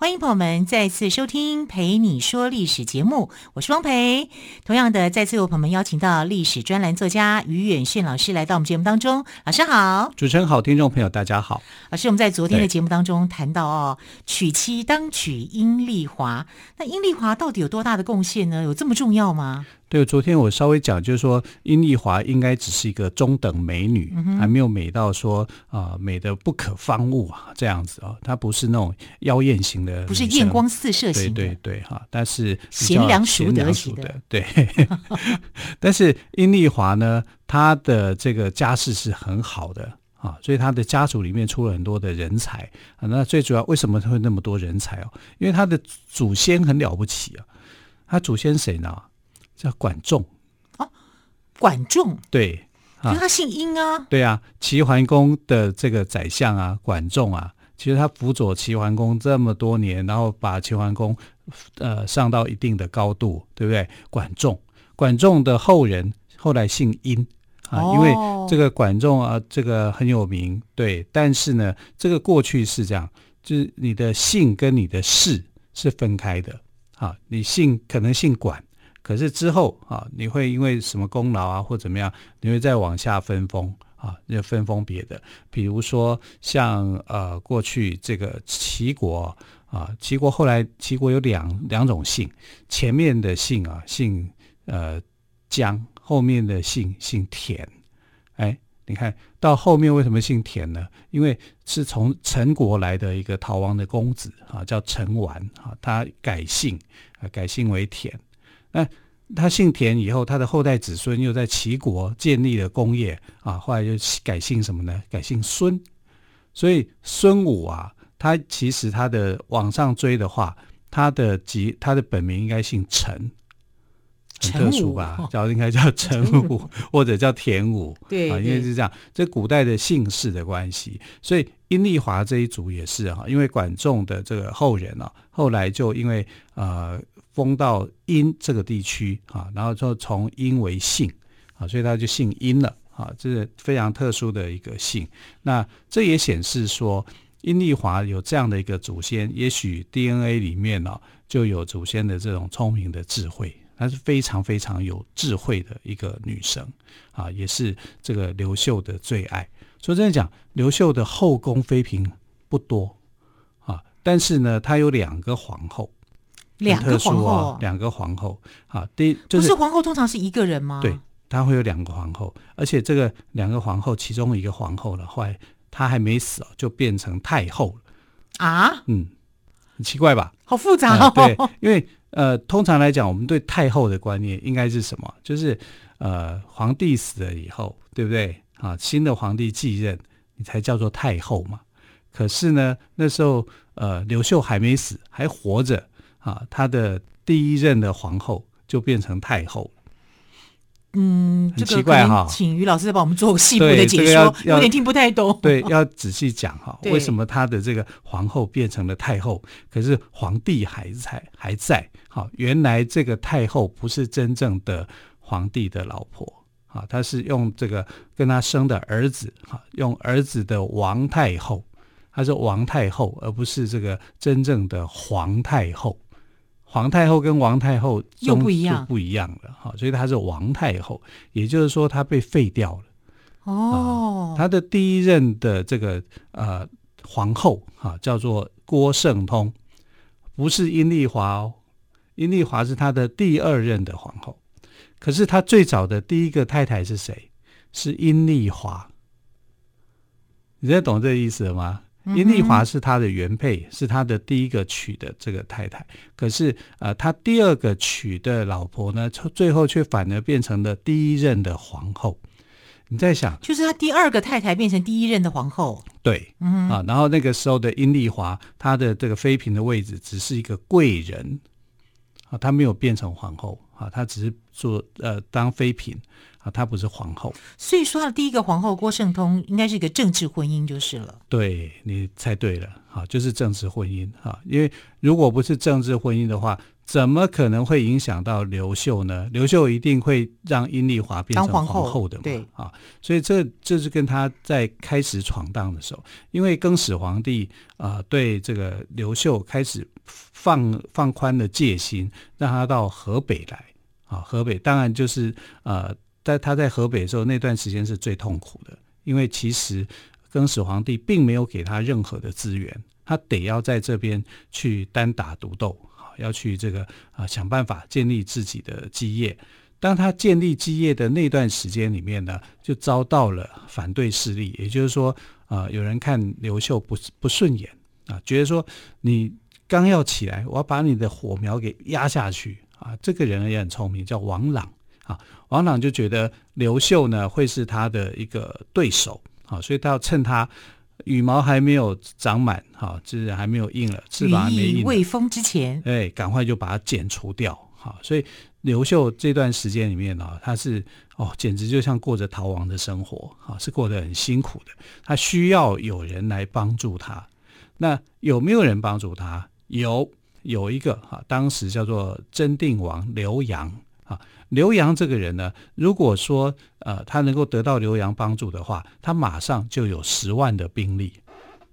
欢迎朋友们再次收听《陪你说历史》节目，我是汪培。同样的，再次有朋友们邀请到历史专栏作家于远炫老师来到我们节目当中。老师好，主持人好，听众朋友大家好。老师，我们在昨天的节目当中谈到哦，娶妻当娶阴丽华，那阴丽华到底有多大的贡献呢？有这么重要吗？对，昨天我稍微讲，就是说，殷丽华应该只是一个中等美女，嗯、还没有美到说啊、呃、美的不可方物啊这样子啊、哦，她不是那种妖艳型的，不是艳光四射型的，对对对哈，但是贤良淑德型的，对。但是殷丽华呢，她的这个家世是很好的啊，所以她的家族里面出了很多的人才啊。那最主要为什么会那么多人才哦？因为她的祖先很了不起啊，她祖先谁呢？叫管仲哦，管仲对，因为他姓殷啊。对啊，齐桓公的这个宰相啊，管仲啊，其实他辅佐齐桓公这么多年，然后把齐桓公呃上到一定的高度，对不对？管仲，管仲的后人后来姓殷啊，哦、因为这个管仲啊，这个很有名，对。但是呢，这个过去是这样，就是你的姓跟你的氏是分开的啊，你姓可能姓管。可是之后啊，你会因为什么功劳啊，或怎么样，你会再往下分封啊，就分封别的。比如说像呃，过去这个齐国啊，齐国后来齐国有两两种姓，前面的姓啊姓呃姜，后面的姓姓田。哎，你看到后面为什么姓田呢？因为是从陈国来的一个逃亡的公子啊，叫陈完啊，他改姓啊，改姓为田。那他姓田以后，他的后代子孙又在齐国建立了功业啊，后来就改姓什么呢？改姓孙。所以孙武啊，他其实他的往上追的话，他的籍他的本名应该姓陈，很特殊吧？叫应该叫陈武 或者叫田武，对啊，因为是这样，这古代的姓氏的关系。所以殷丽华这一族也是哈，因为管仲的这个后人啊，后来就因为呃。封到阴这个地区啊，然后就从阴为姓啊，所以他就姓阴了啊，这是非常特殊的一个姓。那这也显示说，阴丽华有这样的一个祖先，也许 DNA 里面呢、就有祖先的这种聪明的智慧，她是非常非常有智慧的一个女生啊，也是这个刘秀的最爱。所以这样讲，刘秀的后宫妃嫔不多啊，但是呢，她有两个皇后。两个皇后，两个皇后啊，第一就是，不是皇后通常是一个人吗？对，她会有两个皇后，而且这个两个皇后，其中一个皇后了，后来她还没死哦，就变成太后了啊。嗯，很奇怪吧？好复杂哦。呃、对，因为呃，通常来讲，我们对太后的观念应该是什么？就是呃，皇帝死了以后，对不对？啊，新的皇帝继任，你才叫做太后嘛。可是呢，那时候呃，刘秀还没死，还活着。啊，他的第一任的皇后就变成太后。嗯，很奇怪哈，请于老师再帮我们做个细部的解说，这个、有点听不太懂。对，要仔细讲哈，为什么他的这个皇后变成了太后，可是皇帝还在还在？好，原来这个太后不是真正的皇帝的老婆啊，他是用这个跟他生的儿子哈，用儿子的王太后。她是王太后，而不是这个真正的皇太后。皇太后跟王太后又不一样，不一样了哈。所以她是王太后，也就是说她被废掉了。哦，她的第一任的这个呃皇后哈叫做郭圣通，不是阴丽华哦。阴丽华是她的第二任的皇后，可是她最早的第一个太太是谁？是阴丽华。你现在懂这个意思了吗？阴丽华是他的原配，是他的第一个娶的这个太太。可是，呃，他第二个娶的老婆呢，最后却反而变成了第一任的皇后。你在想，就是他第二个太太变成第一任的皇后。对，嗯啊，然后那个时候的殷丽华，她的这个妃嫔的位置只是一个贵人啊，她没有变成皇后啊，她只是做呃当妃嫔啊，她不是皇后。所以说，他的第一个皇后郭圣通应该是一个政治婚姻就是了。对，你猜对了，啊，就是政治婚姻啊，因为如果不是政治婚姻的话。怎么可能会影响到刘秀呢？刘秀一定会让阴丽华变成皇后的嘛？对啊，所以这这是跟他在开始闯荡的时候，因为更始皇帝啊、呃、对这个刘秀开始放放宽了戒心，让他到河北来啊。河北当然就是呃，在他在河北的时候那段时间是最痛苦的，因为其实更始皇帝并没有给他任何的资源，他得要在这边去单打独斗。要去这个啊、想办法建立自己的基业。当他建立基业的那段时间里面呢，就遭到了反对势力，也就是说，啊、有人看刘秀不不顺眼啊，觉得说你刚要起来，我要把你的火苗给压下去啊。这个人也很聪明，叫王朗啊。王朗就觉得刘秀呢会是他的一个对手啊，所以他要趁他。羽毛还没有长满，哈，就是还没有硬了，翅膀还没硬，之前，哎，赶快就把它剪除掉，哈。所以刘秀这段时间里面呢，他是哦，简直就像过着逃亡的生活，哈，是过得很辛苦的。他需要有人来帮助他。那有没有人帮助他？有，有一个哈，当时叫做真定王刘阳。啊，刘洋这个人呢，如果说呃他能够得到刘洋帮助的话，他马上就有十万的兵力。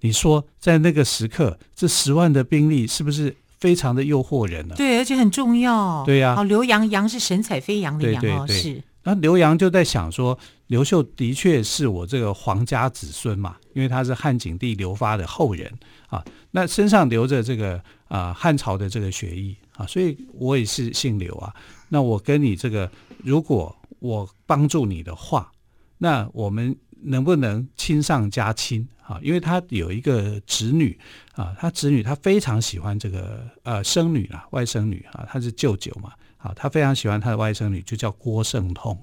你说在那个时刻，这十万的兵力是不是非常的诱惑人呢？对，而且很重要。对呀、啊，好，刘洋，洋是神采飞扬的扬哦，是。那刘洋就在想说，刘秀的确是我这个皇家子孙嘛，因为他是汉景帝刘发的后人啊，那身上流着这个啊汉朝的这个血液啊，所以我也是姓刘啊。那我跟你这个，如果我帮助你的话，那我们能不能亲上加亲啊？因为他有一个侄女啊，他侄女他非常喜欢这个呃生女啊，外甥女啊，他是舅舅嘛，啊，他非常喜欢他的外甥女，就叫郭圣通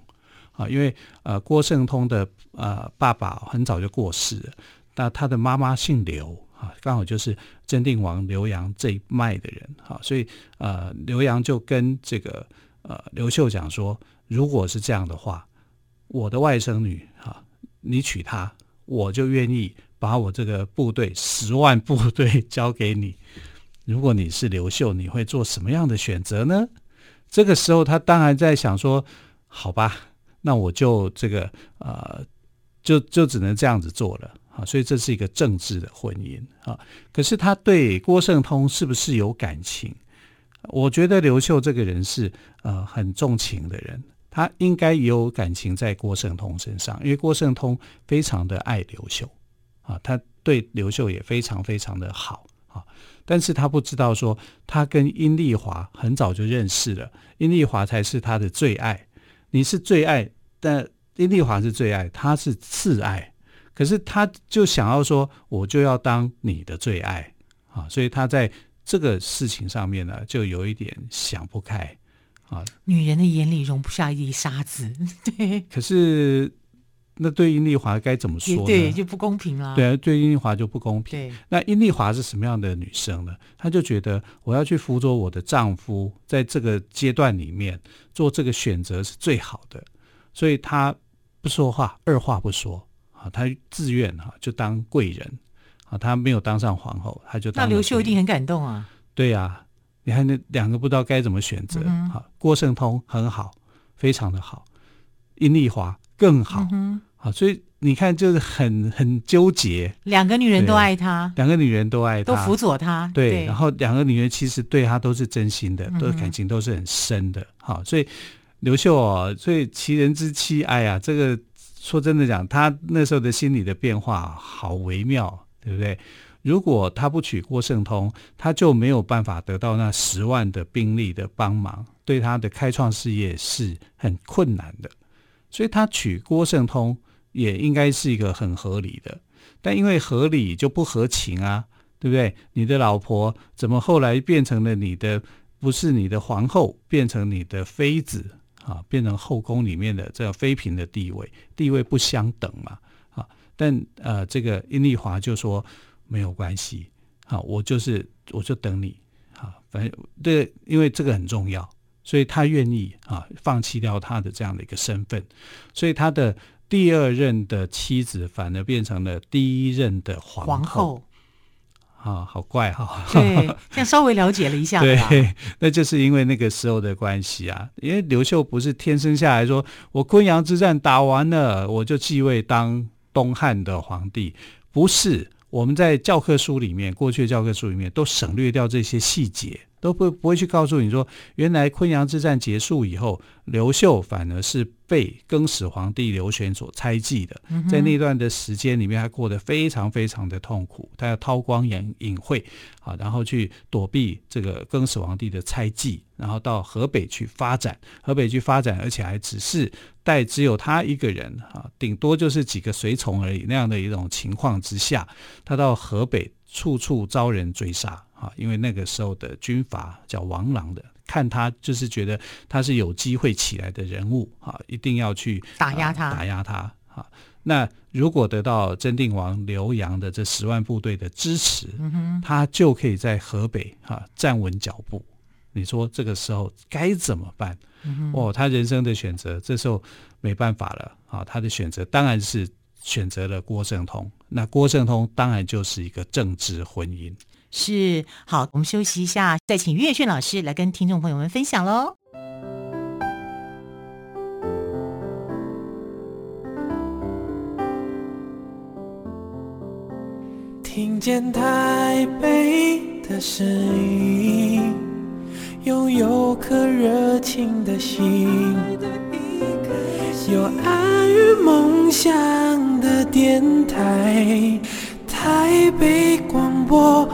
啊，因为呃郭圣通的呃爸爸很早就过世了，那他的妈妈姓刘啊。刚好就是真定王刘洋这一脉的人，哈，所以呃，刘洋就跟这个呃刘秀讲说，如果是这样的话，我的外甥女哈，你娶她，我就愿意把我这个部队十万部队交给你。如果你是刘秀，你会做什么样的选择呢？这个时候他当然在想说，好吧，那我就这个呃，就就只能这样子做了。啊，所以这是一个政治的婚姻啊。可是他对郭圣通是不是有感情？我觉得刘秀这个人是呃很重情的人，他应该有感情在郭圣通身上，因为郭圣通非常的爱刘秀啊，他对刘秀也非常非常的好啊。但是他不知道说，他跟殷丽华很早就认识了，殷丽华才是他的最爱。你是最爱，但殷丽华是最爱，他是次爱。可是他就想要说，我就要当你的最爱啊，所以他在这个事情上面呢，就有一点想不开啊。女人的眼里容不下一粒沙子，对。可是那对殷丽华该怎么说呢？对，就不公平了。对啊，对殷丽华就不公平。对。那殷丽华是什么样的女生呢？她就觉得我要去辅佐我的丈夫，在这个阶段里面做这个选择是最好的，所以她不说话，二话不说。啊，她自愿哈，就当贵人啊，他没有当上皇后，他就当。那刘秀一定很感动啊。对呀、啊，你看那两个不知道该怎么选择。好、嗯，郭圣通很好，非常的好，阴丽华更好。嗯、好，所以你看就是很很纠结。两个女人都爱他，两个女人都爱他，都辅佐他。对，对，然后两个女人其实对他都是真心的，都感情都是很深的。好，所以刘秀哦，所以其人之妻，哎呀，这个。说真的讲，他那时候的心理的变化好微妙，对不对？如果他不娶郭圣通，他就没有办法得到那十万的兵力的帮忙，对他的开创事业是很困难的。所以他娶郭圣通也应该是一个很合理的，但因为合理就不合情啊，对不对？你的老婆怎么后来变成了你的，不是你的皇后，变成你的妃子？啊，变成后宫里面的这个妃嫔的地位，地位不相等嘛。啊，但呃，这个殷丽华就说没有关系，好，我就是我就等你好，反正对，因为这个很重要，所以他愿意啊放弃掉他的这样的一个身份，所以他的第二任的妻子反而变成了第一任的皇后。皇后啊，好怪哈、哦！对，这样稍微了解了一下。对，那就是因为那个时候的关系啊。因为刘秀不是天生下来说，我昆阳之战打完了，我就继位当东汉的皇帝，不是。我们在教科书里面，过去的教科书里面都省略掉这些细节。都不不会去告诉你说，原来昆阳之战结束以后，刘秀反而是被更始皇帝刘玄所猜忌的。在那段的时间里面，他过得非常非常的痛苦，他要韬光养隐晦啊，然后去躲避这个更始皇帝的猜忌，然后到河北去发展，河北去发展，而且还只是带只有他一个人啊，顶多就是几个随从而已那样的一种情况之下，他到河北处处遭人追杀。啊，因为那个时候的军阀叫王朗的，看他就是觉得他是有机会起来的人物啊，一定要去打压他，打压他啊。那如果得到真定王刘阳的这十万部队的支持，嗯，他就可以在河北啊站稳脚步。你说这个时候该怎么办？嗯，哦，他人生的选择，这时候没办法了啊。他的选择当然是选择了郭圣通，那郭圣通当然就是一个政治婚姻。是，好，我们休息一下，再请岳炫老师来跟听众朋友们分享喽。听见台北的声音，拥有颗热情的心，有爱与梦想的电台，台北广播。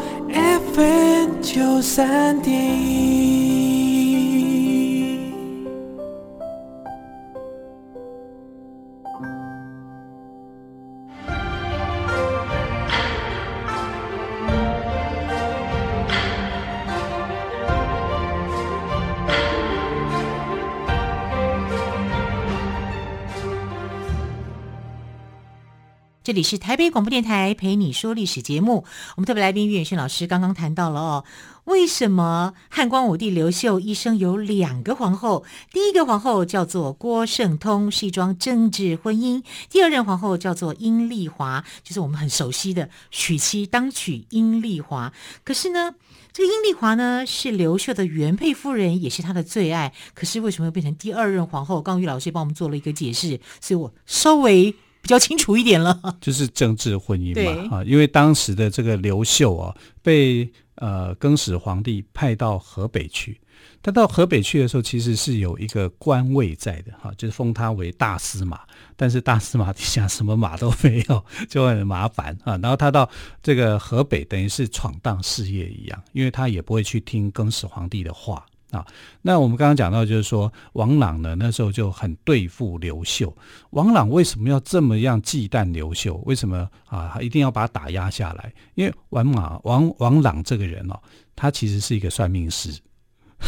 分就三定这里是台北广播电台陪你说历史节目，我们特别来宾岳远轩老师刚刚谈到了哦，为什么汉光武帝刘秀一生有两个皇后？第一个皇后叫做郭圣通，是一桩政治婚姻；第二任皇后叫做阴丽华，就是我们很熟悉的娶妻当娶阴丽华。可是呢，这个阴丽华呢是刘秀的原配夫人，也是他的最爱。可是为什么又变成第二任皇后？刚玉老师帮我们做了一个解释，所以我稍微。比较清楚一点了，就是政治婚姻嘛，啊，因为当时的这个刘秀啊，被呃更始皇帝派到河北去，他到河北去的时候，其实是有一个官位在的，哈，就是封他为大司马，但是大司马底下什么马都没有，就很麻烦啊。然后他到这个河北，等于是闯荡事业一样，因为他也不会去听更始皇帝的话。啊，那我们刚刚讲到，就是说王朗呢，那时候就很对付刘秀。王朗为什么要这么样忌惮刘秀？为什么啊？他一定要把他打压下来？因为王马王王朗这个人哦，他其实是一个算命师，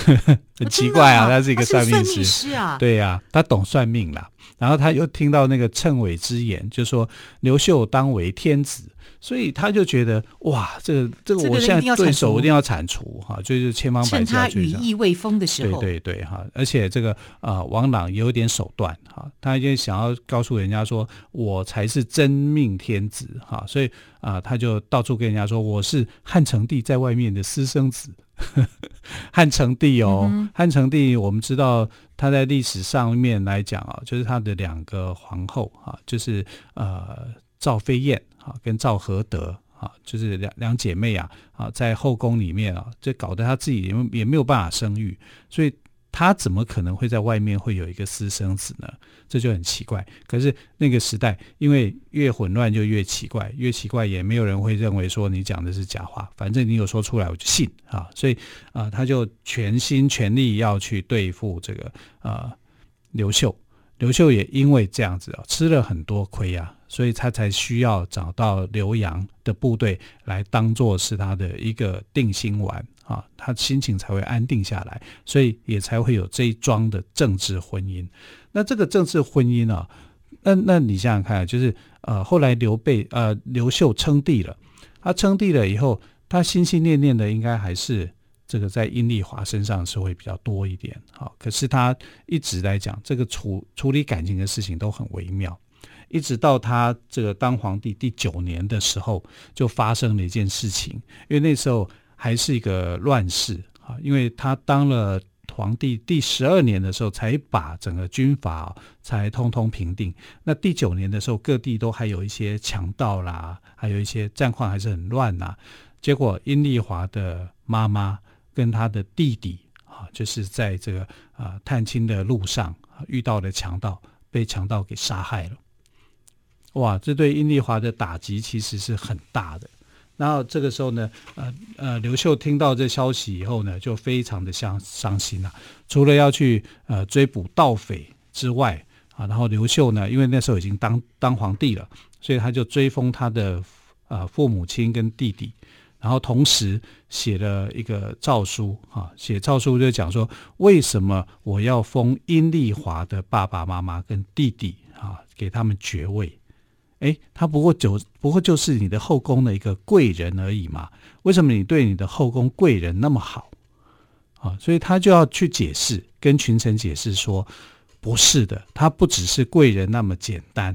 很奇怪啊，他是一个算命师，命师啊，对呀、啊，他懂算命啦。然后他又听到那个谶纬之言，就说刘秀当为天子。所以他就觉得哇，这个这个我现在对手一定要铲除哈，就是千方百计。趁他羽翼未丰的时候，对对对哈，而且这个啊、呃，王朗也有点手段哈，他就想要告诉人家说，我才是真命天子哈，所以啊、呃，他就到处跟人家说，我是汉成帝在外面的私生子。汉成帝哦，嗯、汉成帝，我们知道他在历史上面来讲啊，就是他的两个皇后啊，就是呃赵飞燕。啊，跟赵合德啊，就是两两姐妹啊，啊，在后宫里面啊，这搞得她自己也也没有办法生育，所以她怎么可能会在外面会有一个私生子呢？这就很奇怪。可是那个时代，因为越混乱就越奇怪，越奇怪也没有人会认为说你讲的是假话，反正你有说出来我就信啊。所以啊，他就全心全力要去对付这个啊刘秀。刘秀也因为这样子啊，吃了很多亏啊。所以他才需要找到刘阳的部队来当做是他的一个定心丸啊，他心情才会安定下来，所以也才会有这一桩的政治婚姻。那这个政治婚姻啊，那那你想想看，就是呃，后来刘备呃刘秀称帝了，他称帝了以后，他心心念念的应该还是这个在殷丽华身上是会比较多一点。好，可是他一直来讲，这个处处理感情的事情都很微妙。一直到他这个当皇帝第九年的时候，就发生了一件事情，因为那时候还是一个乱世啊，因为他当了皇帝第十二年的时候，才把整个军阀才通通平定。那第九年的时候，各地都还有一些强盗啦，还有一些战况还是很乱呐。结果殷丽华的妈妈跟他的弟弟啊，就是在这个啊探亲的路上啊遇到了强盗，被强盗给杀害了。哇，这对阴丽华的打击其实是很大的。然后这个时候呢，呃呃，刘秀听到这消息以后呢，就非常的伤伤心了、除了要去呃追捕盗匪之外啊，然后刘秀呢，因为那时候已经当当皇帝了，所以他就追封他的呃父母亲跟弟弟，然后同时写了一个诏书啊，写诏书就讲说，为什么我要封殷丽华的爸爸妈妈跟弟弟啊，给他们爵位。哎，他不过就不过就是你的后宫的一个贵人而已嘛。为什么你对你的后宫贵人那么好啊？所以他就要去解释，跟群臣解释说，不是的，他不只是贵人那么简单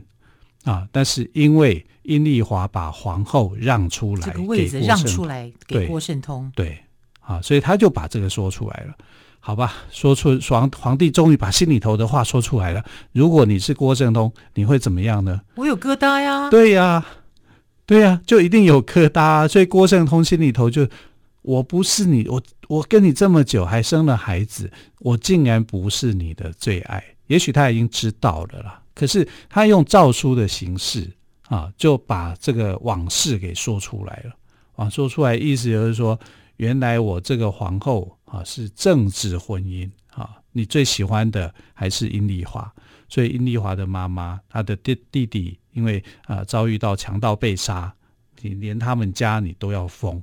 啊。但是因为殷丽华把皇后让出来，这个位置让出来给郭圣通，对，啊，所以他就把这个说出来了。好吧，说出皇皇帝终于把心里头的话说出来了。如果你是郭圣通，你会怎么样呢？我有疙瘩呀。对呀，对呀，就一定有疙瘩啊。所以郭圣通心里头就，我不是你，我我跟你这么久，还生了孩子，我竟然不是你的最爱。也许他已经知道了啦，可是他用诏书的形式啊，就把这个往事给说出来了。啊，说出来意思就是说。原来我这个皇后啊是政治婚姻啊，你最喜欢的还是阴丽华，所以阴丽华的妈妈，她的弟弟弟因为啊遭遇到强盗被杀，你连他们家你都要封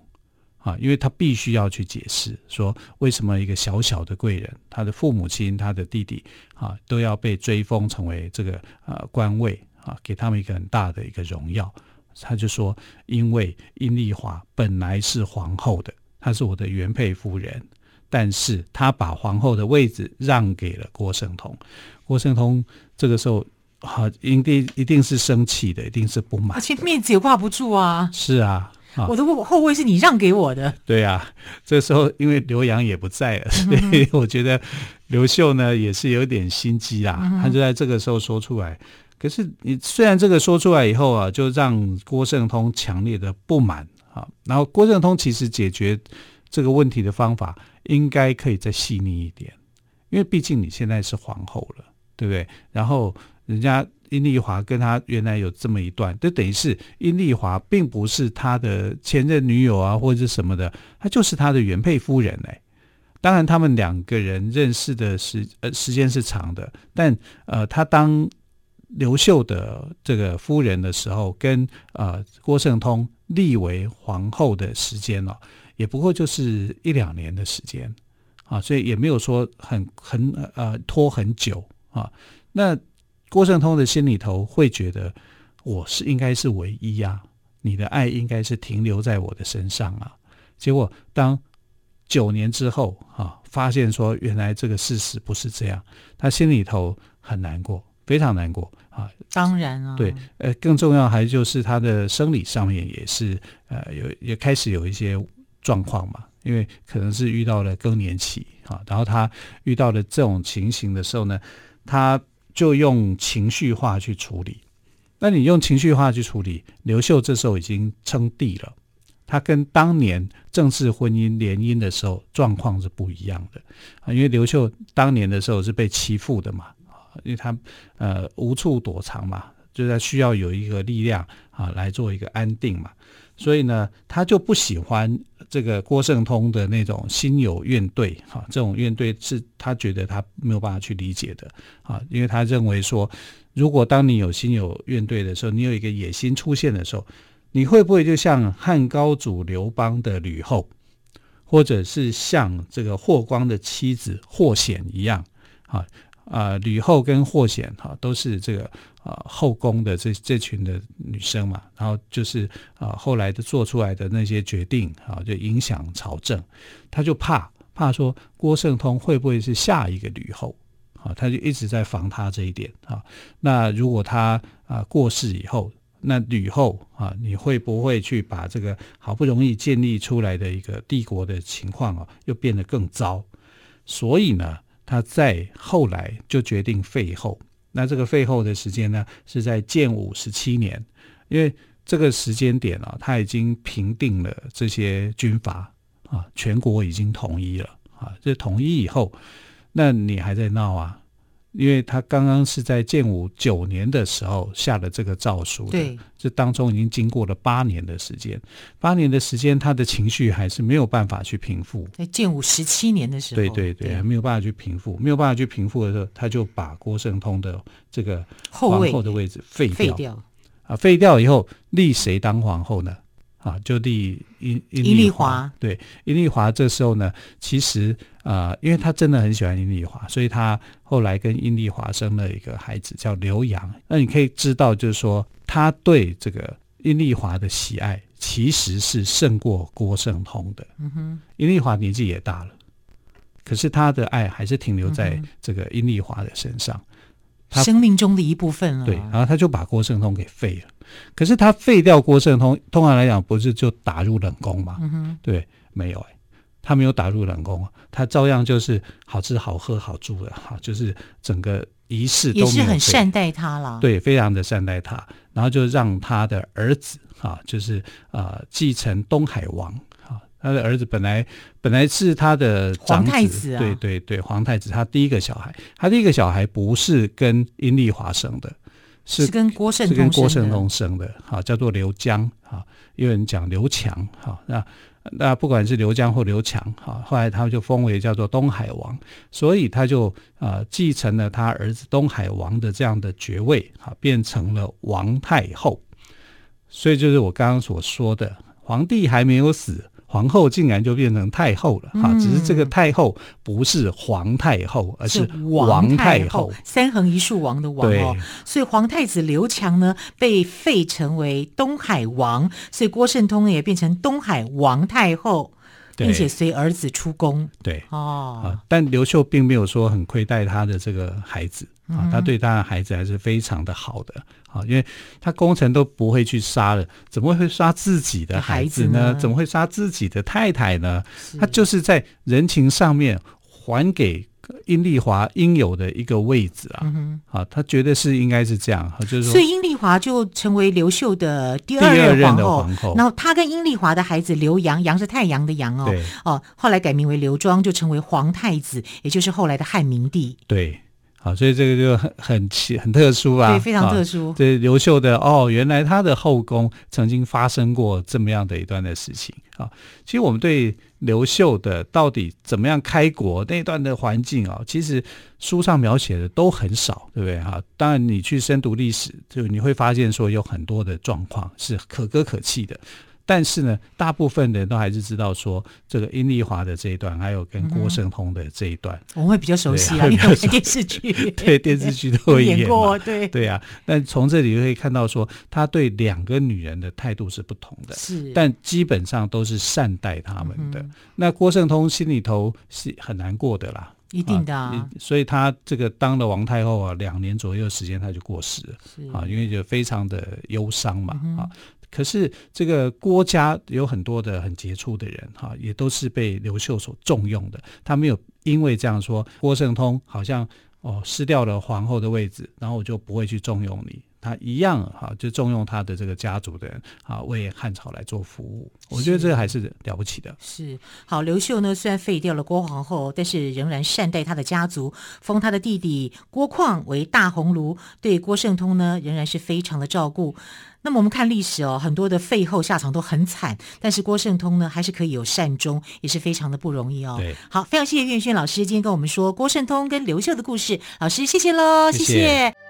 啊，因为他必须要去解释说，为什么一个小小的贵人，他的父母亲、他的弟弟啊都要被追封成为这个呃官位啊，给他们一个很大的一个荣耀。他就说，因为阴丽华本来是皇后的。她是我的原配夫人，但是她把皇后的位置让给了郭圣通。郭圣通这个时候，好，一定一定是生气的，一定是不满，而且面子也挂不住啊。是啊，我的后位是你让给我的。对啊，这时候因为刘洋也不在了，所以我觉得刘秀呢也是有点心机啦。他就在这个时候说出来。可是你虽然这个说出来以后啊，就让郭圣通强烈的不满。啊，然后郭圣通其实解决这个问题的方法应该可以再细腻一点，因为毕竟你现在是皇后了，对不对？然后人家殷丽华跟他原来有这么一段，就等于是殷丽华并不是他的前任女友啊，或者是什么的，她就是他的原配夫人哎。当然，他们两个人认识的时呃时间是长的，但呃，他当刘秀的这个夫人的时候，跟呃郭圣通。立为皇后的时间哦，也不过就是一两年的时间啊，所以也没有说很很呃拖很久啊。那郭圣通的心里头会觉得我是应该是唯一呀，你的爱应该是停留在我的身上啊。结果当九年之后啊，发现说原来这个事实不是这样，他心里头很难过。非常难过啊！当然啊，对，呃，更重要还就是他的生理上面也是呃有也开始有一些状况嘛，因为可能是遇到了更年期啊，然后他遇到了这种情形的时候呢，他就用情绪化去处理。那你用情绪化去处理，刘秀这时候已经称帝了，他跟当年正式婚姻联姻的时候状况是不一样的啊，因为刘秀当年的时候是被欺负的嘛。因为他呃无处躲藏嘛，就在需要有一个力量啊来做一个安定嘛，所以呢，他就不喜欢这个郭圣通的那种心有怨怼哈，这种怨怼是他觉得他没有办法去理解的啊，因为他认为说，如果当你有心有怨怼的时候，你有一个野心出现的时候，你会不会就像汉高祖刘邦的吕后，或者是像这个霍光的妻子霍显一样啊？啊，吕后跟霍显哈都是这个啊后宫的这这群的女生嘛，然后就是啊后来的做出来的那些决定啊，就影响朝政，他就怕怕说郭圣通会不会是下一个吕后啊，他就一直在防他这一点啊。那如果他啊过世以后，那吕后啊，你会不会去把这个好不容易建立出来的一个帝国的情况啊，又变得更糟？所以呢，他在后来就决定废后。那这个废后的时间呢，是在建武十七年，因为这个时间点啊，他已经平定了这些军阀啊，全国已经统一了啊。这统一以后，那你还在闹啊？因为他刚刚是在建武九年的时候下了这个诏书的，对，这当中已经经过了八年的时间，八年的时间，他的情绪还是没有办法去平复。在建武十七年的时候，对对对，对。还没有办法去平复，没有办法去平复的时候，他就把郭圣通的这个皇后的位置废掉，废掉。啊，废掉以后立谁当皇后呢？啊，就地殷殷丽华，对，殷丽华这时候呢，其实啊、呃，因为他真的很喜欢殷丽华，所以他后来跟殷丽华生了一个孩子叫刘洋。那你可以知道，就是说他对这个殷丽华的喜爱其实是胜过郭圣通的。嗯哼，殷丽华年纪也大了，可是他的爱还是停留在这个殷丽华的身上。他生命中的一部分了。对，然后他就把郭圣通给废了。可是他废掉郭圣通，通常来讲不是就打入冷宫吗？对，没有哎、欸，他没有打入冷宫，他照样就是好吃好喝好住的哈，就是整个仪式都是很善待他了。对，非常的善待他，然后就让他的儿子哈，就是呃继承东海王。他的儿子本来本来是他的皇太子啊，对对对，皇太子，他第一个小孩，他第一个小孩不是跟阴丽华生的，是，是跟郭圣是跟郭圣通生的，好，叫做刘江，好，有人讲刘强，好，那那不管是刘江或刘强，好，后来他就封为叫做东海王，所以他就啊继承了他儿子东海王的这样的爵位，好，变成了王太后，所以就是我刚刚所说的，皇帝还没有死。皇后竟然就变成太后了哈，只是这个太后不是皇太后，而是王太后，三横一竖王的王哦。所以皇太子刘强呢被废成为东海王，所以郭圣通也变成东海王太后，并且随儿子出宫。对。哦，但刘秀并没有说很亏待他的这个孩子啊，他对他的孩子还是非常的好的。啊，因为他功臣都不会去杀了，怎么会杀自己的孩子呢？子呢怎么会杀自己的太太呢？他就是在人情上面还给殷丽华应有的一个位置啊！嗯、啊，他觉得是应该是这样，就是说，所以殷丽华就成为刘秀的第二任。的皇后然后他跟殷丽华的孩子刘阳，阳是太阳的阳哦，哦，后来改名为刘庄，就成为皇太子，也就是后来的汉明帝。对。啊，所以这个就很很奇很特殊啊，对，非常特殊。这刘秀的哦，原来他的后宫曾经发生过这么样的一段的事情啊。其实我们对刘秀的到底怎么样开国那段的环境啊，其实书上描写的都很少，对不对哈？当然你去深读历史，就你会发现说有很多的状况是可歌可泣的。但是呢，大部分人都还是知道说这个殷丽华的这一段，还有跟郭圣通的这一段，嗯、我们会比较熟悉啊，因为 电视剧，对电视剧都会演，演过，对对啊。但从这里可以看到说，他对两个女人的态度是不同的，是，但基本上都是善待他们的。嗯、那郭圣通心里头是很难过的啦，一定的啊，啊。所以他这个当了王太后啊，两年左右时间他就过世了，是啊，因为就非常的忧伤嘛，嗯、啊。可是这个郭家有很多的很杰出的人哈，也都是被刘秀所重用的。他没有因为这样说，郭圣通好像哦失掉了皇后的位置，然后我就不会去重用你。他一样哈，就重用他的这个家族的人啊，为汉朝来做服务。我觉得这个还是了不起的。是好，刘秀呢虽然废掉了郭皇后，但是仍然善待他的家族，封他的弟弟郭况为大鸿胪，对郭圣通呢仍然是非常的照顾。那么我们看历史哦，很多的废后下场都很惨，但是郭圣通呢还是可以有善终，也是非常的不容易哦。对，好，非常谢谢岳轩老师今天跟我们说郭圣通跟刘秀的故事，老师谢谢喽，谢谢。谢谢。